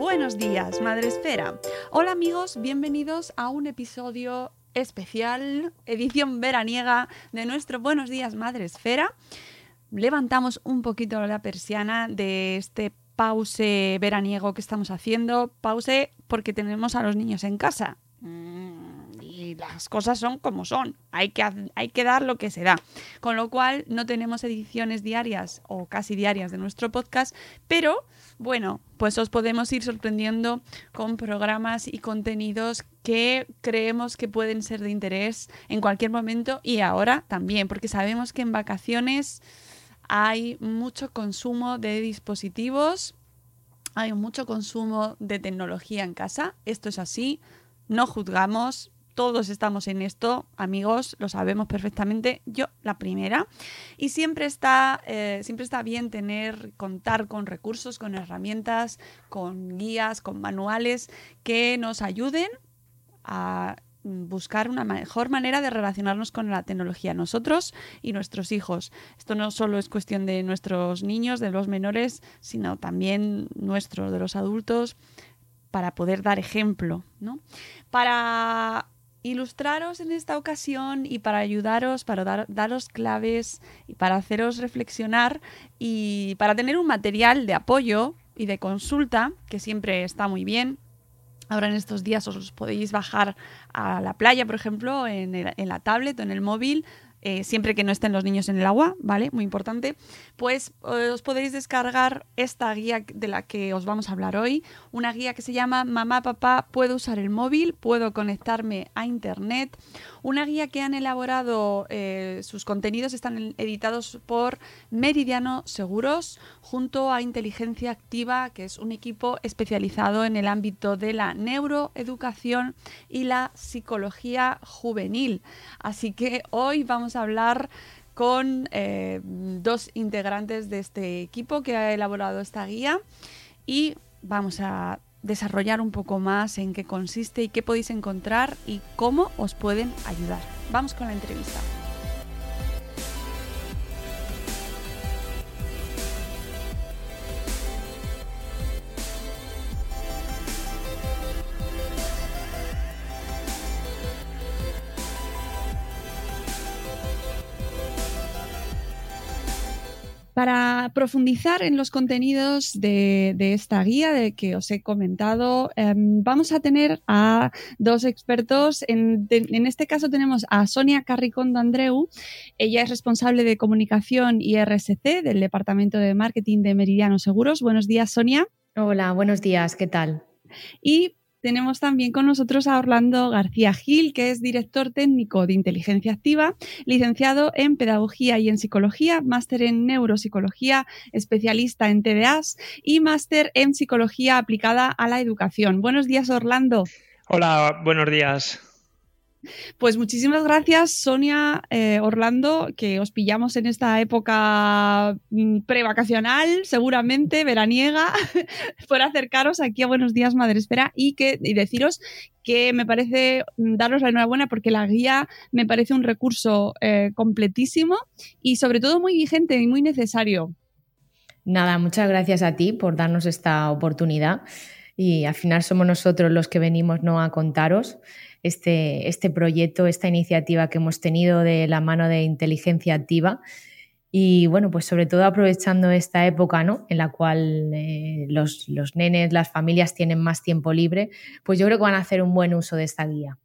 Buenos días, Madre Esfera. Hola amigos, bienvenidos a un episodio especial, edición veraniega de nuestro Buenos días, Madre Esfera. Levantamos un poquito la persiana de este pause veraniego que estamos haciendo. Pause porque tenemos a los niños en casa. Las cosas son como son. Hay que, hay que dar lo que se da. Con lo cual no tenemos ediciones diarias o casi diarias de nuestro podcast, pero bueno, pues os podemos ir sorprendiendo con programas y contenidos que creemos que pueden ser de interés en cualquier momento y ahora también, porque sabemos que en vacaciones hay mucho consumo de dispositivos, hay mucho consumo de tecnología en casa. Esto es así, no juzgamos, todos estamos en esto, amigos, lo sabemos perfectamente, yo la primera. Y siempre está, eh, siempre está bien tener, contar con recursos, con herramientas, con guías, con manuales que nos ayuden a buscar una mejor manera de relacionarnos con la tecnología nosotros y nuestros hijos. Esto no solo es cuestión de nuestros niños, de los menores, sino también nuestro, de los adultos, para poder dar ejemplo, ¿no? Para ilustraros en esta ocasión y para ayudaros, para dar- daros claves y para haceros reflexionar y para tener un material de apoyo y de consulta, que siempre está muy bien, Ahora en estos días os podéis bajar a la playa, por ejemplo, en, en la tablet o en el móvil, eh, siempre que no estén los niños en el agua, ¿vale? Muy importante. Pues eh, os podéis descargar esta guía de la que os vamos a hablar hoy, una guía que se llama Mamá, papá, puedo usar el móvil, puedo conectarme a Internet, una guía que han elaborado, eh, sus contenidos están editados por Meridiano Seguros junto a Inteligencia Activa, que es un equipo especializado en el ámbito de la neuroeducación y la psicología juvenil. Así que hoy vamos a hablar con eh, dos integrantes de este equipo que ha elaborado esta guía y vamos a desarrollar un poco más en qué consiste y qué podéis encontrar y cómo os pueden ayudar. Vamos con la entrevista. Para profundizar en los contenidos de, de esta guía de que os he comentado, em, vamos a tener a dos expertos. En, de- en este caso tenemos a Sonia Carricondo Andreu. Ella es responsable de comunicación y RSC del Departamento de Marketing de Meridiano Seguros. Buenos días, Sonia. Hola, buenos días, ¿qué tal? Y tenemos también con nosotros a Orlando García Gil, que es director técnico de inteligencia activa, licenciado en pedagogía y en psicología, máster en neuropsicología, especialista en TDAs y máster en psicología aplicada a la educación. Buenos días, Orlando. Hola, buenos días. Pues muchísimas gracias, Sonia eh, Orlando, que os pillamos en esta época mm, prevacacional, seguramente veraniega, por acercaros aquí a Buenos Días Madre Espera y, que, y deciros que me parece mm, daros la enhorabuena porque la guía me parece un recurso eh, completísimo y sobre todo muy vigente y muy necesario. Nada, muchas gracias a ti por darnos esta oportunidad y al final somos nosotros los que venimos no a contaros este, este proyecto, esta iniciativa que hemos tenido de la mano de inteligencia activa. Y bueno, pues sobre todo aprovechando esta época, ¿no? En la cual eh, los, los, nenes, las familias tienen más tiempo libre, pues yo creo que van a hacer un buen uso de esta guía.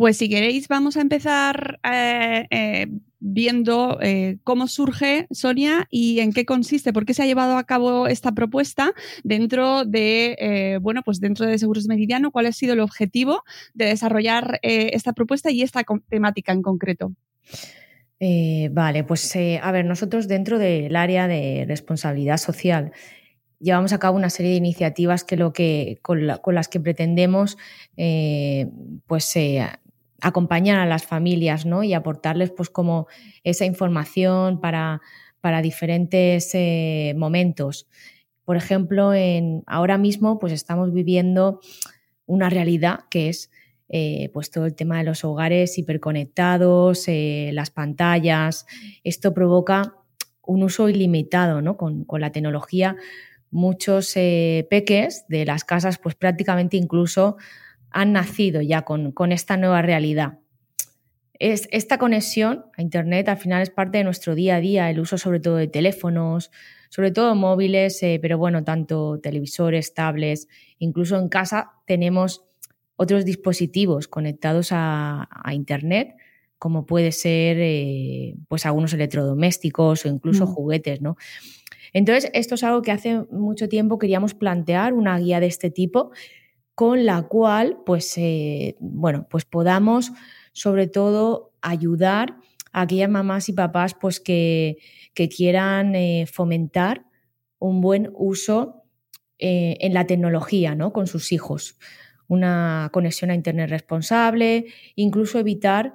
Pues si queréis, vamos a empezar eh, eh, viendo eh, cómo surge Sonia y en qué consiste, por qué se ha llevado a cabo esta propuesta dentro de, bueno, pues dentro de Seguros Meridiano, cuál ha sido el objetivo de desarrollar esta propuesta y esta temática en concreto. vale, pues a ver, nosotros dentro del área de responsabilidad social llevamos a cabo una serie de iniciativas que lo que, con, las que pretendemos pues, acompañar a las familias ¿no? y aportarles pues como esa información para, para diferentes eh, momentos. Por ejemplo, en, ahora mismo pues estamos viviendo una realidad que es eh, pues todo el tema de los hogares hiperconectados, eh, las pantallas. Esto provoca un uso ilimitado ¿no? con, con, la tecnología. Muchos peques de las casas pues prácticamente incluso han nacido ya con, esta nueva realidad. Es, esta conexión a Internet al final es parte de nuestro día a día, el uso sobre todo de teléfonos, sobre todo móviles, eh, pero bueno, tanto televisores, tablets, incluso en casa tenemos otros dispositivos conectados a, Internet, como puede ser eh, pues algunos electrodomésticos o incluso mm. juguetes, ¿no? Entonces, esto es algo que hace mucho tiempo queríamos plantear, una guía de este tipo, con la cual, pues, eh, bueno, pues podamos sobre todo ayudar a aquellas mamás y papás pues, que, quieran eh, fomentar un buen uso eh, en la tecnología ¿no? con sus hijos. Una conexión a Internet responsable, incluso evitar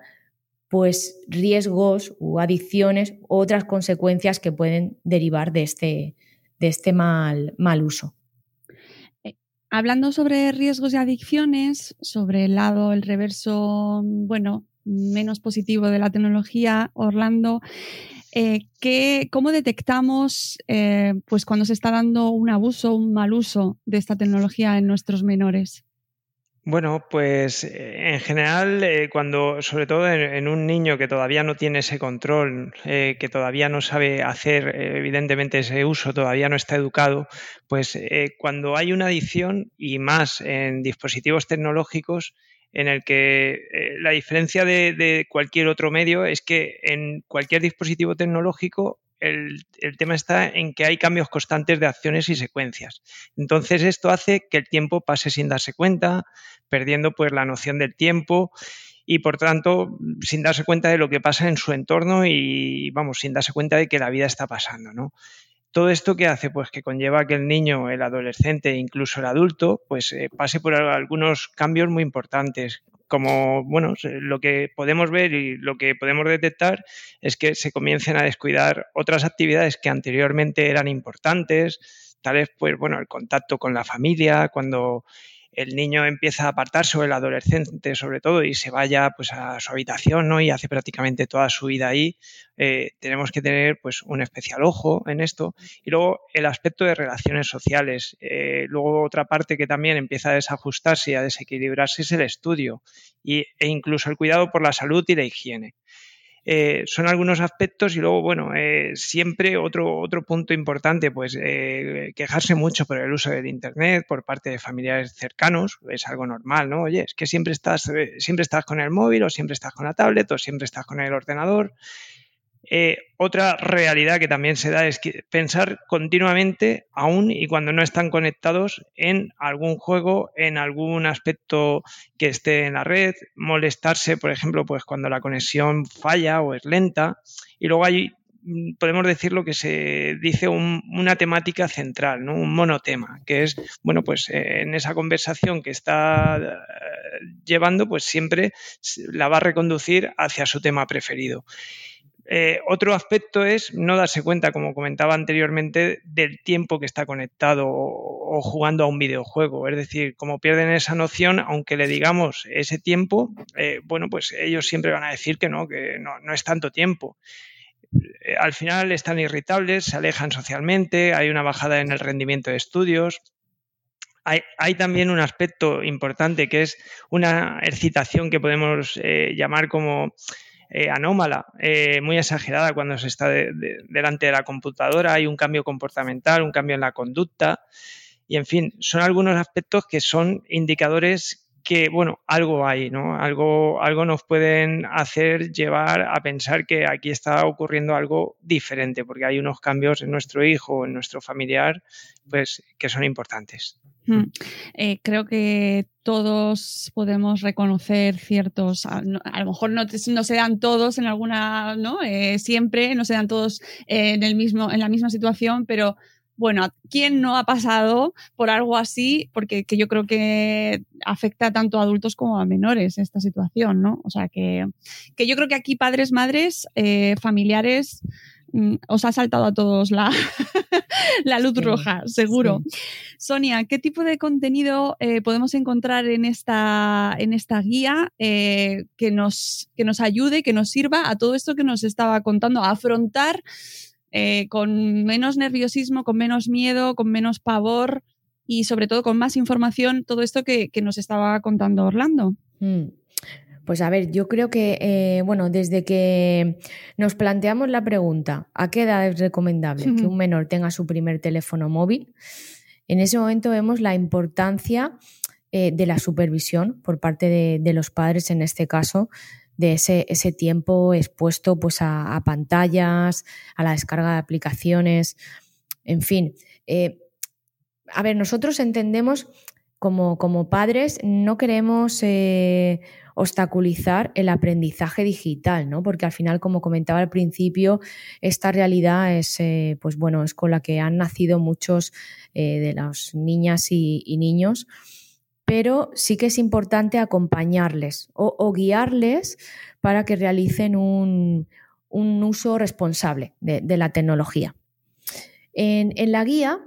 pues, riesgos o adicciones u otras consecuencias que pueden derivar de este, de este mal, mal uso. Hablando sobre riesgos y adicciones, sobre el lado, el reverso, bueno, menos positivo de la tecnología, Orlando, eh, ¿cómo detectamos eh, pues cuando se está dando un abuso, un mal uso de esta tecnología en nuestros menores? Bueno, pues eh, en general, eh, cuando, sobre todo en, un niño que todavía no tiene ese control, eh, que todavía no sabe hacer evidentemente ese uso, todavía no está educado, pues cuando hay una adicción y más en dispositivos tecnológicos, en el que la diferencia de cualquier otro medio es que en cualquier dispositivo tecnológico el, tema está en que hay cambios constantes de acciones y secuencias. Entonces esto hace que el tiempo pase sin darse cuenta, perdiendo pues la noción del tiempo y por tanto sin darse cuenta de lo que pasa en su entorno y vamos, sin darse cuenta de que la vida está pasando. Todo esto que hace, pues que conlleva que el niño, el adolescente e incluso el adulto, pues eh, pase por algunos cambios muy importantes, como bueno, lo que podemos ver y lo que podemos detectar es que se comiencen a descuidar otras actividades que anteriormente eran importantes, tal vez pues bueno, el contacto con la familia, cuando el niño empieza a apartarse o el adolescente sobre todo y se vaya pues a su habitación ¿no? y hace prácticamente toda su vida ahí, eh, tenemos que tener pues un especial ojo en esto. Y luego el aspecto de relaciones sociales. Eh, luego otra parte que también empieza a desajustarse y a desequilibrarse es el estudio y, e incluso el cuidado por la salud y la higiene. Eh, son algunos aspectos y luego, bueno, eh, siempre otro, otro punto importante, pues eh, quejarse mucho por el uso del Internet por parte de familiares cercanos, es algo normal, ¿no? Oye, es que siempre estás, siempre estás con el móvil o siempre estás con la tablet o siempre estás con el ordenador eh, otra realidad que también se da es pensar continuamente, aún y cuando no están conectados, en algún juego, en algún aspecto que esté en la red, molestarse, por ejemplo, pues cuando la conexión falla o es lenta. Y luego hay mm, podemos decir lo que se dice una temática central, un monotema, que es, bueno, pues eh, en esa conversación que está eh, llevando, pues siempre la va a reconducir hacia su tema preferido. Eh, otro aspecto es no darse cuenta, como comentaba anteriormente, del tiempo que está conectado o, jugando a un videojuego. Es decir, como pierden esa noción, aunque le digamos ese tiempo, eh, bueno, pues ellos siempre van a decir que no, que no, es tanto tiempo. Eh, al final están irritables, se alejan socialmente, hay una bajada en el rendimiento de estudios. Hay, también un aspecto importante que es una excitación que podemos llamar como eh, anómala, eh, muy exagerada cuando se está delante de la computadora, hay un cambio comportamental, un cambio en la conducta y en fin, son algunos aspectos que son indicadores que, bueno, algo hay, ¿no? Algo, algo nos pueden hacer llevar a pensar que aquí está ocurriendo algo diferente, porque hay unos cambios en nuestro hijo, en nuestro familiar, pues que son importantes. Mm. Eh, creo que todos podemos reconocer ciertos, a, lo mejor no, se dan todos en alguna, ¿no? Eh, siempre, no se dan todos en, el mismo, en la misma situación, pero bueno, ¿quién no ha pasado por algo así? Porque que yo creo que afecta tanto a adultos como a menores esta situación, ¿no? O sea, que, que yo creo que aquí padres, madres, eh, familiares, Mm, os ha saltado a todos la, la luz roja, seguro. Sonia, ¿qué tipo de contenido eh, podemos encontrar en esta, en esta guía eh, que, nos, que nos ayude, que nos sirva a todo esto que nos estaba contando, a afrontar eh, con menos nerviosismo, con menos miedo, con menos pavor y sobre todo con más información todo esto que, nos estaba contando Orlando? Mm. Pues a ver, yo creo que, eh, bueno, desde que nos planteamos la pregunta, ¿a qué edad es recomendable que un menor tenga su primer teléfono móvil? En ese momento vemos la importancia eh, de la supervisión por parte de, los padres, en este caso, de ese, ese tiempo expuesto pues, a, pantallas, a la descarga de aplicaciones, en fin. Eh, a ver, nosotros entendemos como, como padres, no queremos obstaculizar el aprendizaje digital, ¿no? Porque al final, como comentaba al principio, esta realidad es, eh, pues bueno, es con la que han nacido muchos eh, de las niñas y, niños, pero sí que es importante acompañarles o, guiarles para que realicen un, uso responsable de, la tecnología. En, la guía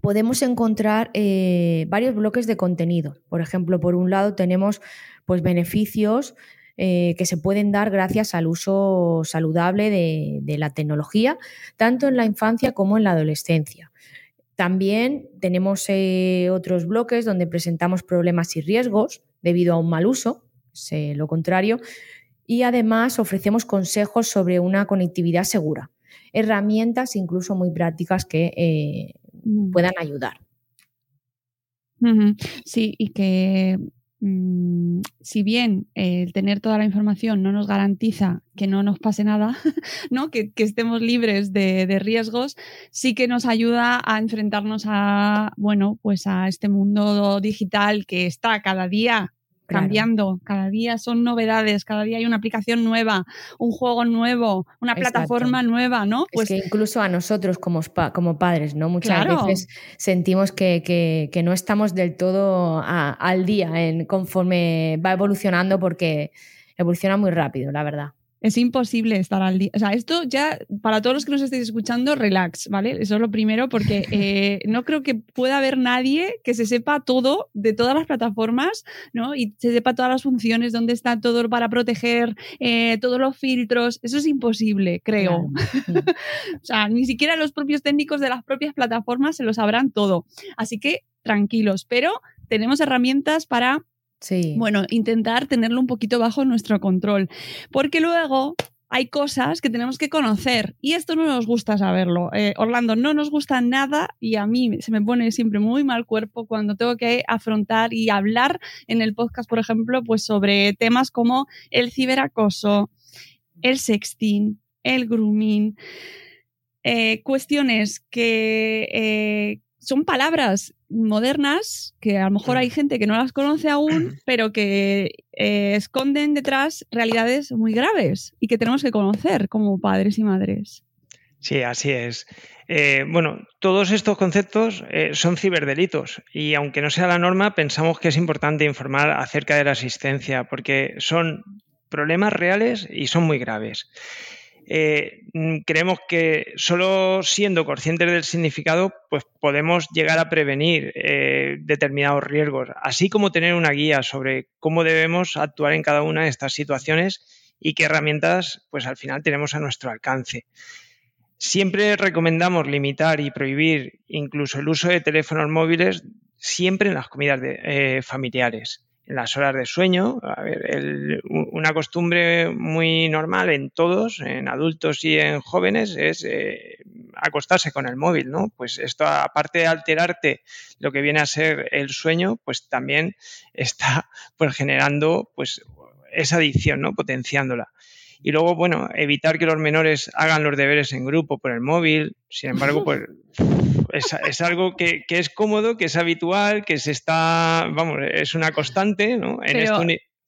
podemos encontrar eh, varios bloques de contenido. Por ejemplo, por un lado tenemos pues, beneficios eh, que se pueden dar gracias al uso saludable de, la tecnología, tanto en la infancia como en la adolescencia. También tenemos eh, otros bloques donde presentamos problemas y riesgos debido a un mal uso, lo contrario, y además ofrecemos consejos sobre una conectividad segura, herramientas incluso muy prácticas que. Puedan ayudar. Sí, y que Mm, si bien el tener toda la información no nos garantiza que no nos pase nada, ¿no? Que, estemos libres de, de, riesgos, sí que nos ayuda a enfrentarnos a, bueno, pues a este mundo digital que está cada día cambiando. Cada día son novedades, cada día hay una aplicación nueva, un juego nuevo, una plataforma nueva, ¿no? Pues que incluso a nosotros como, como padres, ¿no? Muchas veces sentimos que, no estamos del todo al día en conforme va evolucionando porque evoluciona muy rápido, la verdad. Es imposible estar al día. O sea, esto ya, para todos los que nos estéis escuchando, relax, ¿vale? Eso es lo primero, porque eh, no creo que pueda haber nadie que se sepa todo de todas las plataformas, ¿no? Y se sepa todas las funciones, dónde está todo para proteger, eh, todos los filtros. Eso es imposible, creo. o sea, ni siquiera los propios técnicos de las propias plataformas se lo sabrán todo. Así que tranquilos, pero tenemos herramientas para bueno, intentar tenerlo un poquito bajo nuestro control. Porque luego hay cosas que tenemos que conocer y esto no nos gusta saberlo. Eh, Orlando, no nos gusta nada y a mí se me pone siempre muy mal cuerpo cuando tengo que afrontar y hablar en el podcast, por ejemplo, pues sobre temas como el ciberacoso, el sexting, el grooming, eh, cuestiones que eh, son palabras modernas que a lo mejor hay gente que no las conoce aún, pero que eh, esconden detrás realidades muy graves y que tenemos que conocer como padres y madres. Sí, así es. Eh, bueno, todos estos conceptos eh, son ciberdelitos y aunque no sea la norma, pensamos que es importante informar acerca de la asistencia porque son problemas reales y son muy graves. Eh, mm, creemos que solo siendo conscientes del significado, pues podemos llegar a prevenir eh, determinados riesgos, así como tener una guía sobre cómo debemos actuar en cada una de estas situaciones y qué herramientas, pues al final tenemos a nuestro alcance. Siempre recomendamos limitar y prohibir incluso el uso de teléfonos móviles siempre en las comidas eh, familiares las horas de sueño. A ver, una costumbre muy normal en todos, en adultos y en jóvenes, es eh, acostarse con el móvil, ¿no? Pues esto, aparte de alterarte lo que viene a ser el sueño, pues también está pues, generando pues, esa adicción, ¿no? Potenciándola. Y luego, bueno, evitar que los menores hagan los deberes en grupo por el móvil. Sin embargo, pues es, algo que, es cómodo, que es habitual, que se está, vamos, es una constante, ¿no? En esto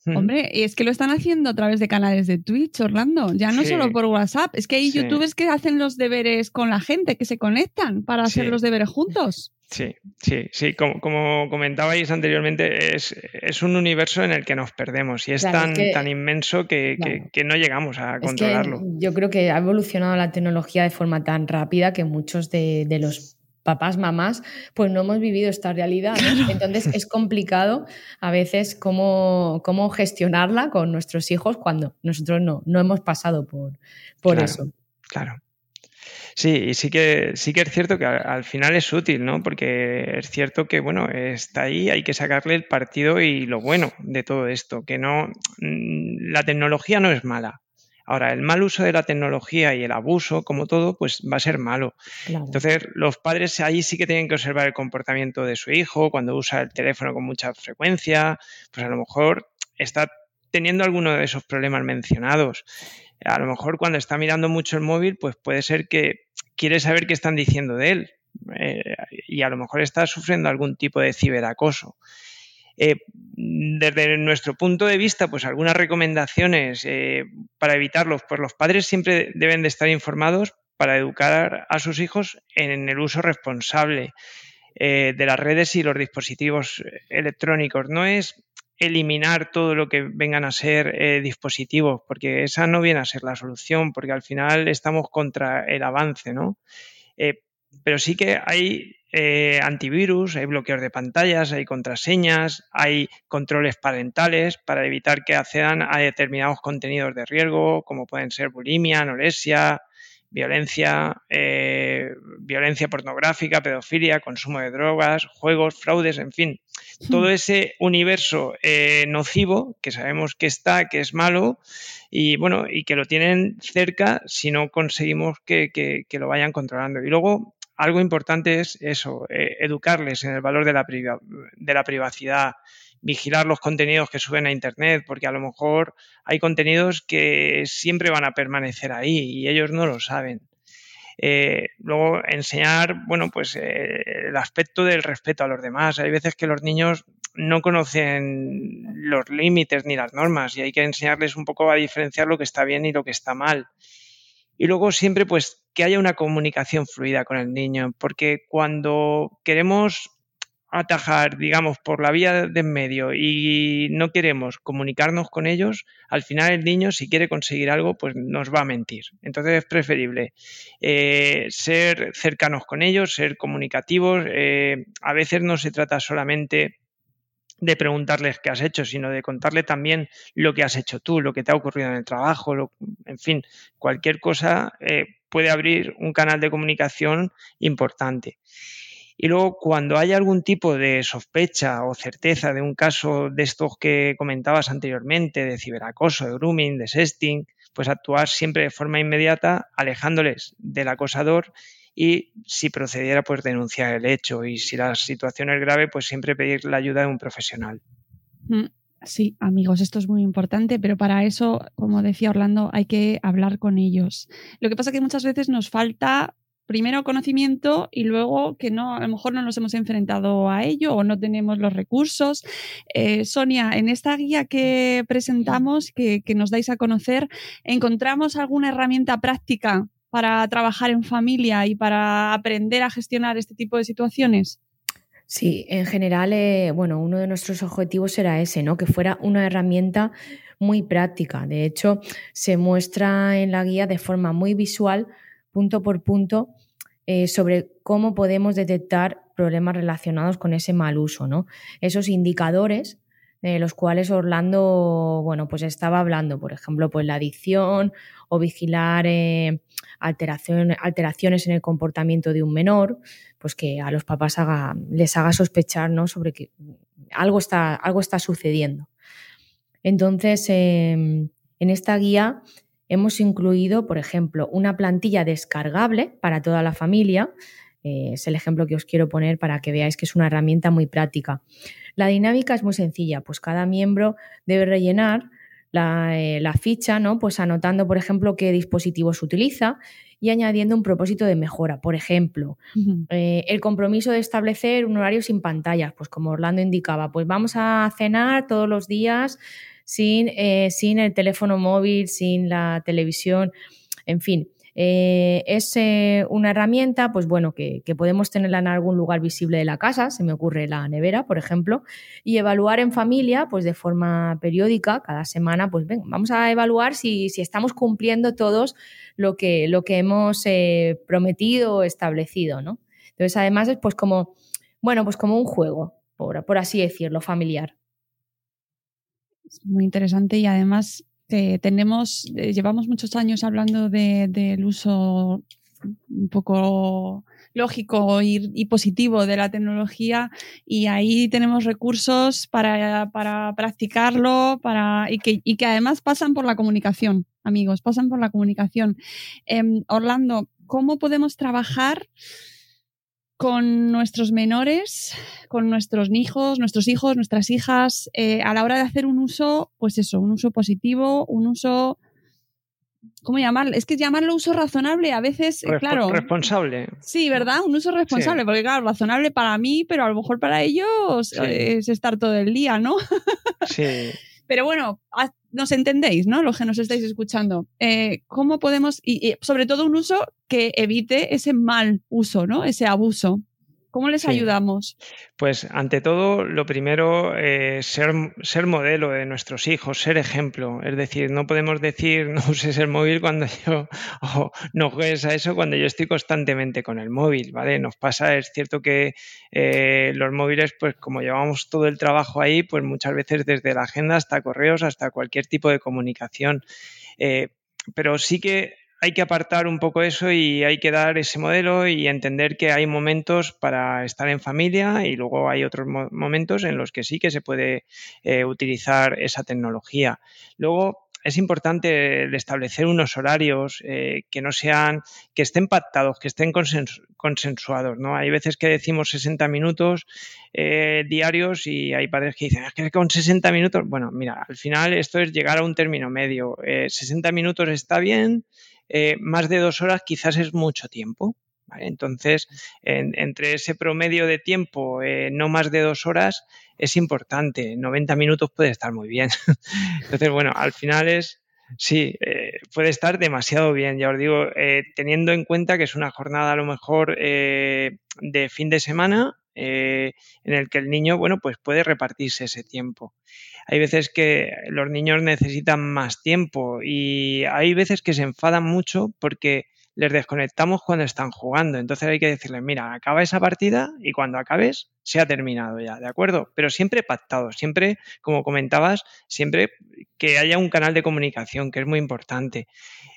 Hombre, y es que lo están haciendo a través de canales de Twitch, Orlando. Ya no solo por WhatsApp. Es que hay youtubers que hacen los deberes con la gente, que se conectan para hacer los deberes juntos. Sí, sí, sí. Como, como comentabais anteriormente, es, un universo en el que nos perdemos y es tan, tan inmenso que, no llegamos a controlarlo. yo creo que ha evolucionado la tecnología de forma tan rápida que muchos de, de los papás, mamás, pues no hemos vivido esta realidad. Entonces es complicado a veces cómo, cómo, gestionarla con nuestros hijos cuando nosotros no, no hemos pasado por, por eso. Claro. Sí, y sí que, sí que es cierto que al, final es útil, ¿no? Porque es cierto que, bueno, está ahí, hay que sacarle el partido y lo bueno de todo esto, que no, mm, la tecnología no es mala, Ahora, el mal uso de la tecnología y el abuso, como todo, pues va a ser malo. Entonces, los padres ahí sí que tienen que observar el comportamiento de su hijo cuando usa el teléfono con mucha frecuencia, pues a lo mejor está teniendo alguno de esos problemas mencionados. A lo mejor cuando está mirando mucho el móvil, pues puede ser que quiere saber qué están diciendo de él eh, y a lo mejor está sufriendo algún tipo de ciberacoso. Eh, desde nuestro punto de vista, pues algunas recomendaciones eh, para evitarlos, pues los padres siempre deben de estar informados para educar a sus hijos en el uso responsable eh, de las redes y los dispositivos electrónicos. No es eliminar todo lo que vengan a ser dispositivos, porque esa no viene a ser la solución, porque al final estamos contra el avance, ¿no? pero sí que hay eh, antivirus, hay bloqueos de pantallas, hay contraseñas, hay controles parentales para evitar que accedan a determinados contenidos de riesgo, como pueden ser bulimia, anorexia, violencia, eh, violencia pornográfica, pedofilia, consumo de drogas, juegos, fraudes, en fin, todo ese universo eh, nocivo que sabemos que está, que es malo y bueno, y que lo tienen cerca si no conseguimos que, que lo vayan controlando. Y luego algo importante es eso, eh, educarles en el valor de la, de la privacidad, vigilar los contenidos que suben a Internet, porque a lo mejor hay contenidos que siempre van a permanecer ahí y ellos no lo saben. Eh, luego enseñar, bueno, pues eh, el aspecto del respeto a los demás. Hay veces que los niños no conocen los límites ni las normas y hay que enseñarles un poco a diferenciar lo que está bien y lo que está mal. Y luego siempre pues que haya una comunicación fluida con el niño, porque cuando queremos atajar, digamos, por la vía de en medio y no queremos comunicarnos con ellos, al final el niño, si quiere conseguir algo, pues nos va a mentir. Entonces es preferible eh, ser cercanos con ellos, ser comunicativos. Eh, a veces no se trata solamente de preguntarles qué has hecho, sino de contarle también lo que has hecho tú, lo que te ha ocurrido en el trabajo, en fin, cualquier cosa eh, puede abrir un canal de comunicación importante. Y luego, cuando hay algún tipo de sospecha o certeza de un caso de estos que comentabas anteriormente, de ciberacoso, de grooming, de sexting, pues actuar siempre de forma inmediata, alejándoles del acosador y si procediera, pues denunciar el hecho y si la situación es grave, pues siempre pedir la ayuda de un profesional. Mm, sí, amigos, esto es muy importante, pero para eso, como decía Orlando, hay que hablar con ellos. Lo que pasa es que muchas veces nos falta primero conocimiento y luego que no, a lo mejor no nos hemos enfrentado a ello o no tenemos los recursos. Eh, Sonia, en esta guía que presentamos, que, que nos dais a conocer, ¿encontramos alguna herramienta práctica para trabajar en familia y para aprender a gestionar este tipo de situaciones? Sí, en general, eh, bueno, uno de nuestros objetivos era ese, ¿no? Que fuera una herramienta muy práctica. De hecho, se muestra en la guía de forma muy visual, punto por punto, eh, sobre cómo podemos detectar problemas relacionados con ese mal uso, ¿no? Esos indicadores de los cuales Orlando, bueno, pues estaba hablando, por ejemplo, pues la adicción o vigilar eh, alteraciones en el comportamiento de un menor, pues que a los papás les haga sospechar ¿no? sobre que algo está, algo está sucediendo. Entonces, em, en esta guía hemos incluido, por ejemplo, una plantilla descargable para toda la familia. Eh, es el ejemplo que os quiero poner para que veáis que es una herramienta muy práctica. La dinámica es muy sencilla, pues cada miembro debe rellenar eh, la, ficha, ¿no? Pues anotando, por ejemplo, qué dispositivo se utiliza y añadiendo un propósito de mejora. Por ejemplo, eh, el compromiso de establecer un horario sin pantallas, pues como Orlando indicaba, pues vamos a cenar todos los días sin, eh, sin el teléfono móvil, sin la televisión, en fin. Eh, es eh, una herramienta, pues bueno, que, podemos tenerla en algún lugar visible de la casa, se me ocurre la nevera, por ejemplo, y evaluar en familia, pues de forma periódica, cada semana, pues ven, vamos a evaluar si, estamos cumpliendo todos lo que, lo que hemos eh, prometido o establecido, ¿no? Entonces, además es pues como, bueno, pues como un juego, por, por así decirlo, familiar. muy interesante y además tenemos, eh, llevamos muchos años hablando del uso un poco lógico y, positivo de la tecnología y ahí tenemos recursos para, practicarlo para, y, que, y que además pasan por la comunicación, amigos, pasan por la comunicación. Em, Orlando, ¿cómo podemos trabajar? Con nuestros menores, con nuestros hijos, nuestros hijos, nuestras hijas, eh, a la hora de hacer un uso, pues eso, un uso positivo, un uso ¿cómo llamarlo? Es que llamarlo uso razonable a veces, eh, claro. Responsable. Sí, ¿verdad? Un uso responsable, porque claro, razonable para mí, pero a lo mejor para ellos es estar todo el día, ¿no? sí. Pero bueno, nos entendéis, ¿no? Los que nos estáis escuchando. Eh, ¿Cómo podemos, y, sobre todo un uso que evite ese mal uso, ¿no? Ese abuso. ¿Cómo les ayudamos? Pues ante todo, lo primero, eh, ser, ser modelo de nuestros hijos, ser ejemplo. Es decir, no podemos decir no uses el móvil cuando yo, o no juegues a eso cuando yo estoy constantemente con el móvil, ¿vale? Nos pasa, es cierto que eh, los móviles, pues como llevamos todo el trabajo ahí, pues muchas veces desde la agenda hasta correos, hasta cualquier tipo de comunicación. Eh, pero sí que hay que apartar un poco eso y hay que dar ese modelo y entender que hay momentos para estar en familia y luego hay otros momentos en los que sí que se puede eh, utilizar esa tecnología. Luego, es importante establecer unos horarios eh, que no sean, que estén pactados, que estén consensuados, ¿no? Hay veces que decimos 60 minutos eh, diarios y hay padres que dicen, es que con 60 minutos, bueno, mira, al final esto es llegar a un término medio. 60 minutos está bien, eh, más de dos horas quizás es mucho tiempo. Entonces, entre ese promedio de tiempo, eh, no más de dos horas, es importante. 90 minutos puede estar muy bien. Entonces, bueno, al final es, sí, eh, puede estar demasiado bien. Ya os digo, teniendo en cuenta que es una jornada a lo mejor de fin de semana en el que el niño, bueno, pues puede repartirse ese tiempo. Hay veces que los niños necesitan más tiempo y hay veces que se enfadan mucho porque les desconectamos cuando están jugando. Entonces hay que decirles, mira, acaba esa partida y cuando acabes se ha terminado ya, ¿de acuerdo? Pero siempre pactado, siempre, como comentabas, siempre que haya un canal de comunicación, que es muy importante.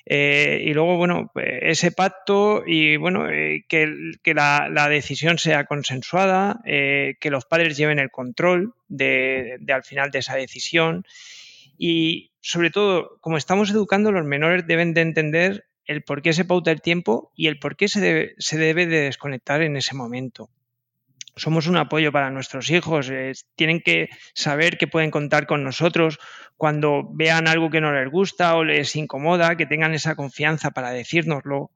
Eh, y luego, bueno, ese pacto y, bueno, eh, que, la, decisión sea consensuada, eh, que los padres lleven el control de, al final de esa decisión. Y sobre todo, como estamos educando, los menores deben de entender el por qué se pauta el tiempo y el por qué se debe, se debe de desconectar en ese momento somos un apoyo para nuestros hijos. tienen que saber que pueden contar con nosotros cuando vean algo que no les gusta o les incomoda, que tengan esa confianza para decírnoslo.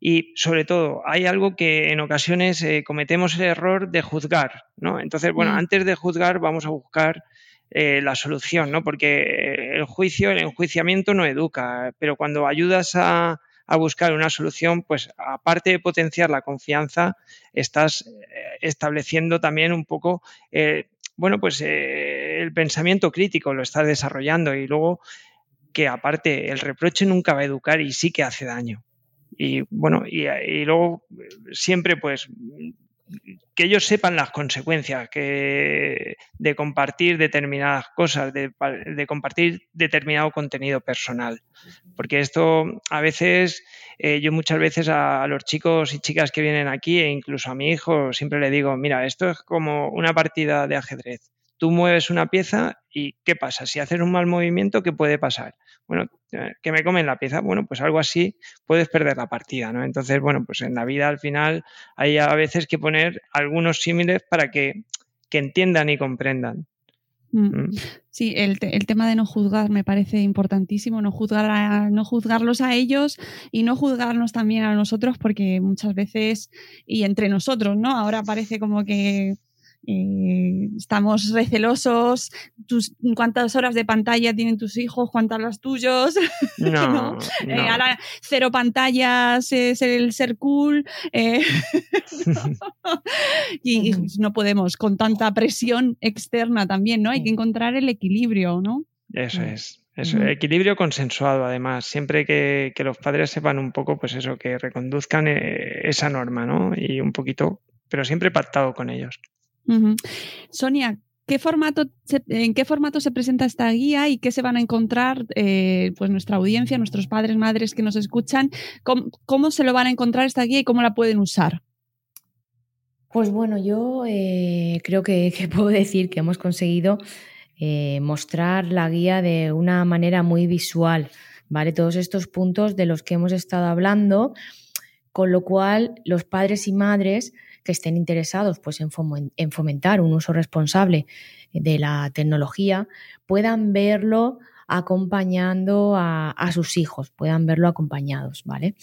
Y sobre todo, hay algo que en ocasiones eh, cometemos el error de juzgar, ¿no? Entonces, bueno, Mm. antes de juzgar vamos a buscar eh, la solución, ¿no? Porque el juicio, el enjuiciamiento no educa, pero cuando ayudas a, a buscar una solución, pues aparte de potenciar la confianza, estás eh, estableciendo también un poco, eh, bueno, pues eh, el pensamiento crítico lo estás desarrollando y luego que aparte el reproche nunca va a educar y sí que hace daño. Y bueno, y, y luego siempre pues que ellos sepan las consecuencias que, de compartir determinadas cosas, de, de compartir determinado contenido personal. Porque esto a veces, eh, yo muchas veces a, a, los chicos y chicas que vienen aquí e incluso a mi hijo siempre le digo, mira, esto es como una partida de ajedrez. Tú mueves una pieza y ¿qué pasa? Si haces un mal movimiento, ¿qué puede pasar? Bueno, que me comen la pieza. Bueno, pues algo así puedes perder la partida, ¿no? Entonces, bueno, pues en la vida al final hay a veces que poner algunos símiles para que, que entiendan y comprendan. Mm. Sí, el, te el, tema de no juzgar me parece importantísimo, no, juzgar a, no juzgarlos a ellos y no juzgarnos también a nosotros, porque muchas veces, y entre nosotros, ¿no? Ahora parece como que eh, estamos recelosos, tus, cuántas horas de pantalla tienen tus hijos, cuántas las tuyos. No, ¿no? no. Eh, ahora cero pantallas es el ser cool. Eh, y, y, no podemos con tanta presión externa también, ¿no? Hay que encontrar el equilibrio, ¿no? Eso es. Eso, equilibrio consensuado, además, siempre que, que, los padres sepan un poco, pues eso, que reconduzcan eh, esa norma, ¿no? Y un poquito, pero siempre pactado con ellos. Sonia, ¿qué formato se, ¿en qué formato se presenta esta guía y qué se van a encontrar eh, pues nuestra audiencia, nuestros padres, madres que nos escuchan? ¿Cómo, ¿Cómo, se lo van a encontrar esta guía y cómo la pueden usar? Pues bueno, yo eh, creo que, que, puedo decir que hemos conseguido eh, mostrar la guía de una manera muy visual, ¿vale? Todos estos puntos de los que hemos estado hablando, con lo cual los padres y madres que estén interesados pues, en, en fomentar un uso responsable de la tecnología puedan verlo acompañando a, a sus hijos, puedan verlo acompañados, ¿vale?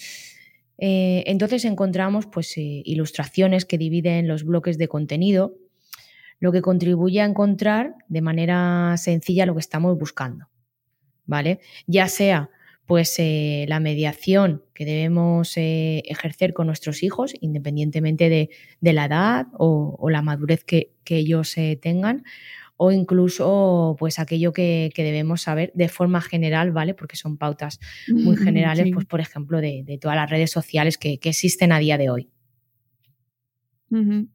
Eh, entonces encontramos pues, eh, ilustraciones que dividen los bloques de contenido, lo que contribuye a encontrar de manera sencilla lo que estamos buscando, ¿vale? Ya sea pues eh, la mediación que debemos eh, ejercer con nuestros hijos, independientemente de, de la edad o, o, la madurez que, que ellos eh, tengan, o incluso pues aquello que, que, debemos saber de forma general, ¿vale? Porque son pautas muy generales, sí. pues por ejemplo, de, de, todas las redes sociales que, que, existen a día de hoy. Uh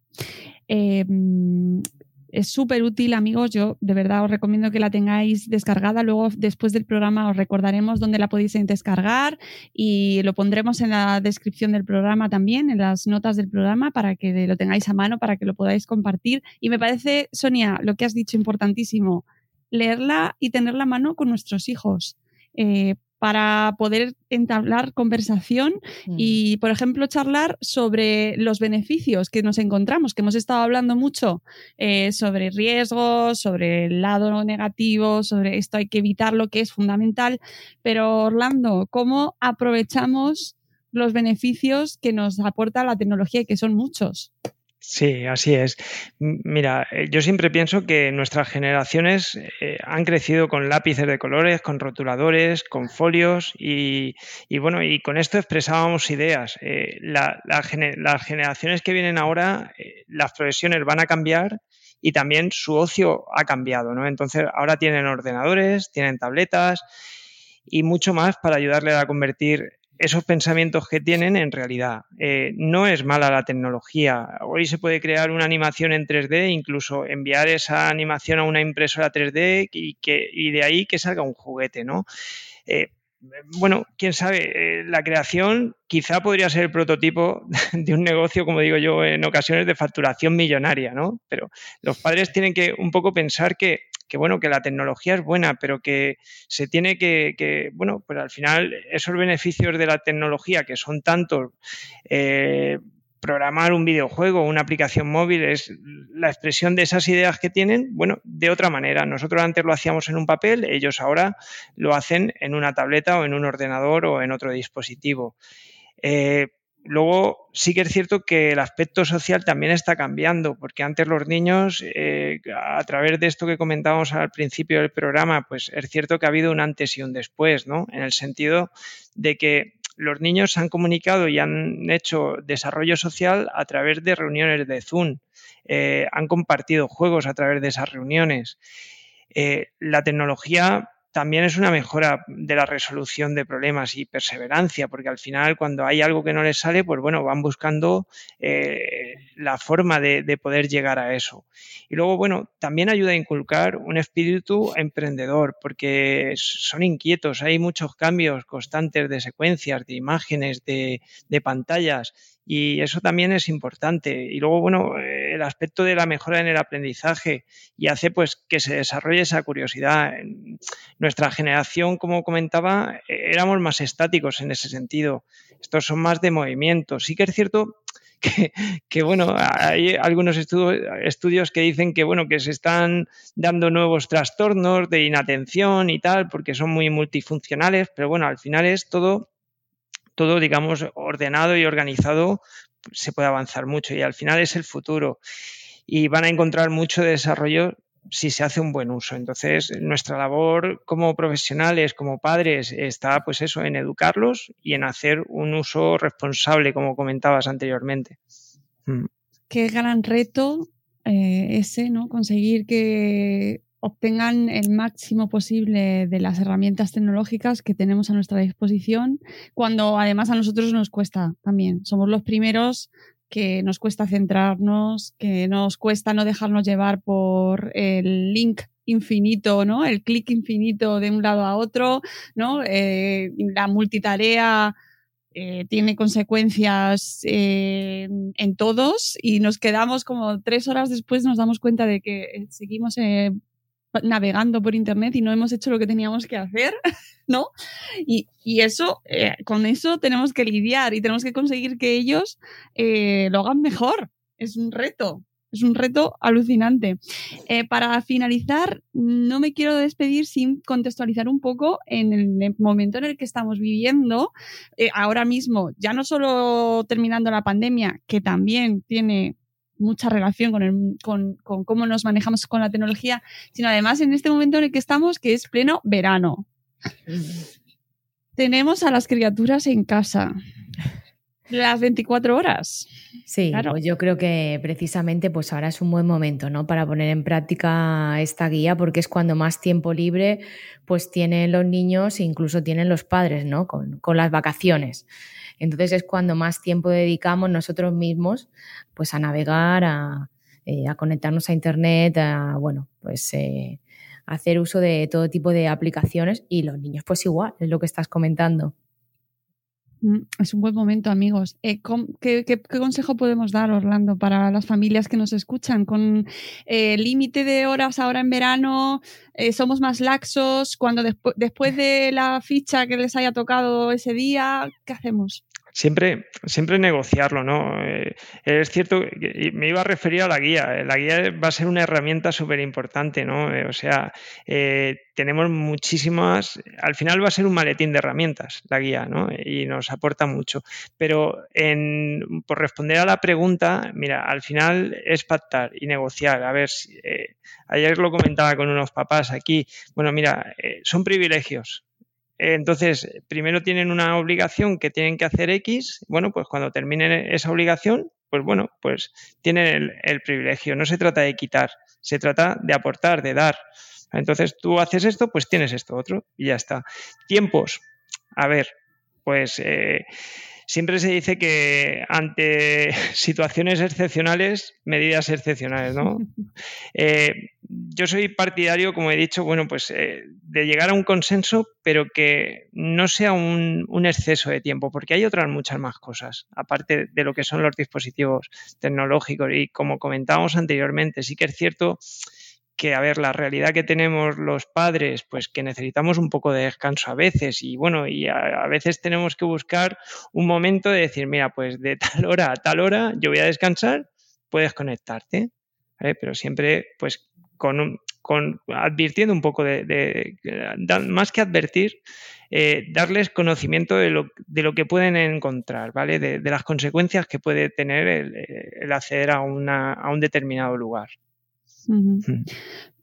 -huh. Es súper útil, amigos. Yo de verdad os recomiendo que la tengáis descargada. Luego, después del programa, os recordaremos dónde la podéis descargar y lo pondremos en la descripción del programa también, en las notas del programa, para que lo tengáis a mano, para que lo podáis compartir. Y me parece, Sonia, lo que has dicho importantísimo, leerla y tenerla a mano con nuestros hijos. Eh, para poder entablar conversación mm. y, por ejemplo, charlar sobre los beneficios que nos encontramos, que hemos estado hablando mucho eh, sobre riesgos, sobre el lado negativo, sobre esto hay que evitarlo, que es fundamental. Pero, Orlando, ¿cómo aprovechamos los beneficios que nos aporta la tecnología y que son muchos? Sí, así es. Mira, eh, yo siempre pienso que nuestras generaciones eh, han crecido con lápices de colores, con rotuladores, con folios y, y bueno, y con esto expresábamos ideas. Eh, la, la, las generaciones que vienen ahora, las profesiones van a cambiar y también su ocio ha cambiado, ¿no? Entonces ahora tienen ordenadores, tienen tabletas y mucho más para ayudarle a convertir esos pensamientos que tienen en realidad. Eh, no es mala la tecnología. Hoy se puede crear una animación en 3D, incluso enviar esa animación a una impresora 3D y, que, de ahí que salga un juguete, ¿no? Eh, bueno, quién sabe, eh, la creación quizá podría ser el prototipo de un negocio, como digo yo, en ocasiones de facturación millonaria, ¿no? Pero los padres tienen que un poco pensar que que bueno, que la tecnología es buena, pero que se tiene que, bueno, pues al final esos beneficios de la tecnología que son tantos, eh, programar un videojuego, una aplicación móvil, es la expresión de esas ideas que tienen, bueno, de otra manera. Nosotros antes lo hacíamos en un papel, ellos ahora lo hacen en una tableta o en un ordenador o en otro dispositivo. Eh, luego sí que es cierto que el aspecto social también está cambiando, porque antes los niños, eh, a través de esto que comentábamos al principio del programa, pues es cierto que ha habido un antes y un después, ¿no? En el sentido de que los niños han comunicado y han hecho desarrollo social a través de reuniones de Zoom, eh, han compartido juegos a través de esas reuniones. Eh, la tecnología también es una mejora de la resolución de problemas y perseverancia, porque al final cuando hay algo que no les sale, pues bueno, van buscando eh, la forma de, poder llegar a eso. Y luego, bueno, también ayuda a inculcar un espíritu emprendedor, porque son inquietos, hay muchos cambios constantes de secuencias, de imágenes, de, de pantallas y eso también es importante. Y luego, bueno, el aspecto de la mejora en el aprendizaje y hace pues que se desarrolle esa curiosidad. Nuestra generación, como comentaba, éramos más estáticos en ese sentido. Estos son más de movimiento. Sí que es cierto que, bueno, hay algunos estudios que dicen que bueno, que se están dando nuevos trastornos de inatención y tal, porque son muy multifuncionales, pero bueno, al final es todo todo, digamos, ordenado y organizado, se puede avanzar mucho y al final es el futuro. Y van a encontrar mucho desarrollo si se hace un buen uso. Entonces, nuestra labor como profesionales, como padres, está pues eso, en educarlos y en hacer un uso responsable, como comentabas anteriormente. Mm. Qué gran reto eh, ese, ¿no? Conseguir que obtengan el máximo posible de las herramientas tecnológicas que tenemos a nuestra disposición, cuando además a nosotros nos cuesta también. Somos los primeros que nos cuesta centrarnos, que nos cuesta no dejarnos llevar por el link infinito, ¿no? El clic infinito de un lado a otro, ¿no? Eh, la multitarea eh, tiene consecuencias eh, en todos y nos quedamos como tres horas después nos damos cuenta de que seguimos navegando por internet y no hemos hecho lo que teníamos que hacer, ¿no? Y, eso, eh, con eso tenemos que lidiar y tenemos que conseguir que ellos eh, lo hagan mejor. Es un reto, es un reto alucinante. Eh, para finalizar, no me quiero despedir sin contextualizar un poco en el momento en el que estamos viviendo. ahora mismo, ya no solo terminando la pandemia, que también tiene mucha relación con, el, con, con, cómo nos manejamos con la tecnología, sino además en este momento en el que estamos, que es pleno verano. Tenemos a las criaturas en casa. Las 24 horas. Sí, pues yo creo que precisamente pues ahora es un buen momento, ¿no? Para poner en práctica esta guía, porque es cuando más tiempo libre pues tienen los niños e incluso tienen los padres, ¿no? Con, con las vacaciones. Entonces es cuando más tiempo dedicamos nosotros mismos pues a navegar, a, eh, conectarnos a internet, a bueno, pues eh, hacer uso de todo tipo de aplicaciones y los niños pues igual, es lo que estás comentando. Mm, es un buen momento, amigos. Eh, ¿qué, consejo podemos dar, Orlando, para las familias que nos escuchan? Con el límite de horas ahora en verano, somos más laxos. Cuando después de la ficha que les haya tocado ese día, ¿qué hacemos? Siempre, siempre negociarlo, ¿no? Eh, es cierto, que me iba a referir a la guía. La guía va a ser una herramienta súper importante, ¿no? Eh, o sea, eh, tenemos muchísimas, al final va a ser un maletín de herramientas la guía, ¿no? Y nos aporta mucho. Pero en, por responder a la pregunta, mira, al final es pactar y negociar. A ver, ayer lo comentaba con unos papás aquí. Bueno, mira, son privilegios entonces, primero tienen una obligación que tienen que hacer X, bueno, pues cuando terminen esa obligación, pues bueno, pues tienen el, privilegio. No se trata de quitar, se trata de aportar, de dar. Entonces, tú haces esto, pues tienes esto otro y ya está. Tiempos. A ver, pues eh, siempre se dice que ante situaciones excepcionales, medidas excepcionales, ¿no? Eh, yo soy partidario, como he dicho, bueno, pues eh, de llegar a un consenso, pero que no sea un, un, exceso de tiempo, porque hay otras muchas más cosas, aparte de lo que son los dispositivos tecnológicos. Y como comentábamos anteriormente, sí que es cierto que, a ver, la realidad que tenemos los padres, pues que necesitamos un poco de descanso a veces y bueno, y a, veces tenemos que buscar un momento de decir, mira, pues de tal hora a tal hora yo voy a descansar, puedes conectarte, pero siempre pues con, con advirtiendo un poco de, más que advertir, eh, darles conocimiento de lo, de lo, que pueden encontrar, ¿vale? De, las consecuencias que puede tener el, acceder a, una, a, un determinado lugar.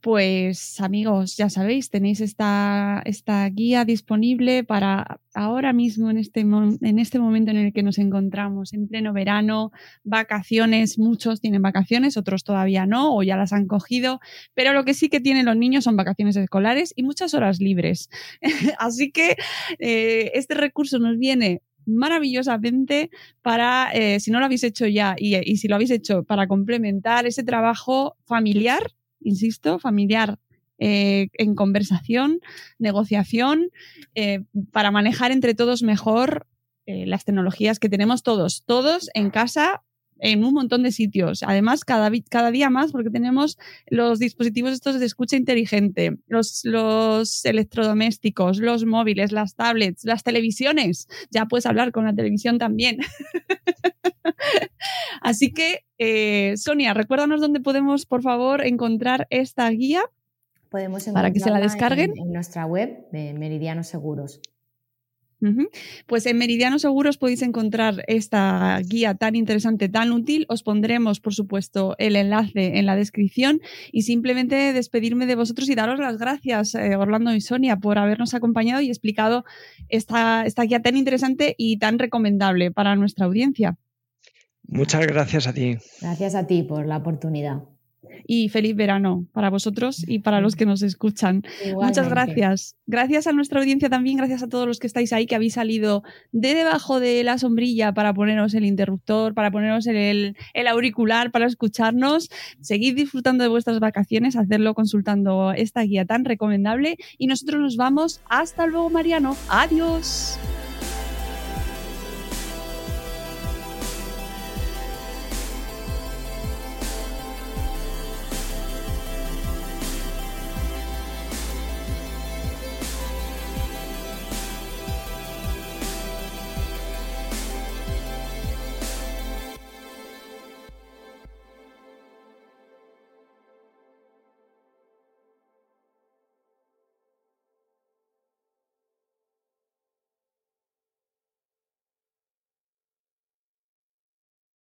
Pues amigos, ya sabéis, tenéis esta, esta guía disponible para ahora mismo en este, en este momento en el que nos encontramos, en pleno verano, vacaciones, muchos tienen vacaciones, otros todavía no o ya las han cogido, pero lo que sí que tienen los niños son vacaciones escolares y muchas horas libres. Así que eh, este recurso nos viene maravillosamente para, eh, si no lo habéis hecho ya y, si lo habéis hecho, para complementar ese trabajo familiar insisto, familiar eh, en conversación, negociación, eh, para manejar entre todos mejor las tecnologías que tenemos todos, todos en casa en un montón de sitios. Además, cada, cada día más, porque tenemos los dispositivos estos de escucha inteligente, los, los electrodomésticos, los móviles, las tablets, las televisiones. Ya puedes hablar con la televisión también. Así que, eh, Sonia, recuérdanos dónde podemos, por favor, encontrar esta guía. Podemos para que se la descarguen en, en nuestra web de Meridiano Seguros. Pues en Meridiano Seguros podéis encontrar esta guía tan interesante, tan útil. Os pondremos, por supuesto, el enlace en la descripción y simplemente despedirme de vosotros y daros las gracias, eh, Orlando y Sonia, por habernos acompañado y explicado esta, esta guía tan interesante y tan recomendable para nuestra audiencia. Muchas gracias a ti. Gracias a ti por la oportunidad y feliz verano para vosotros y para los que nos escuchan. Muchas gracias. Gracias a nuestra audiencia también, gracias a todos los que estáis ahí, que habéis salido de debajo de la sombrilla para poneros el interruptor, para poneros el, el auricular, para escucharnos. Seguid disfrutando de vuestras vacaciones, hacerlo consultando esta guía tan recomendable y nosotros nos vamos. Hasta luego, Mariano. Adiós.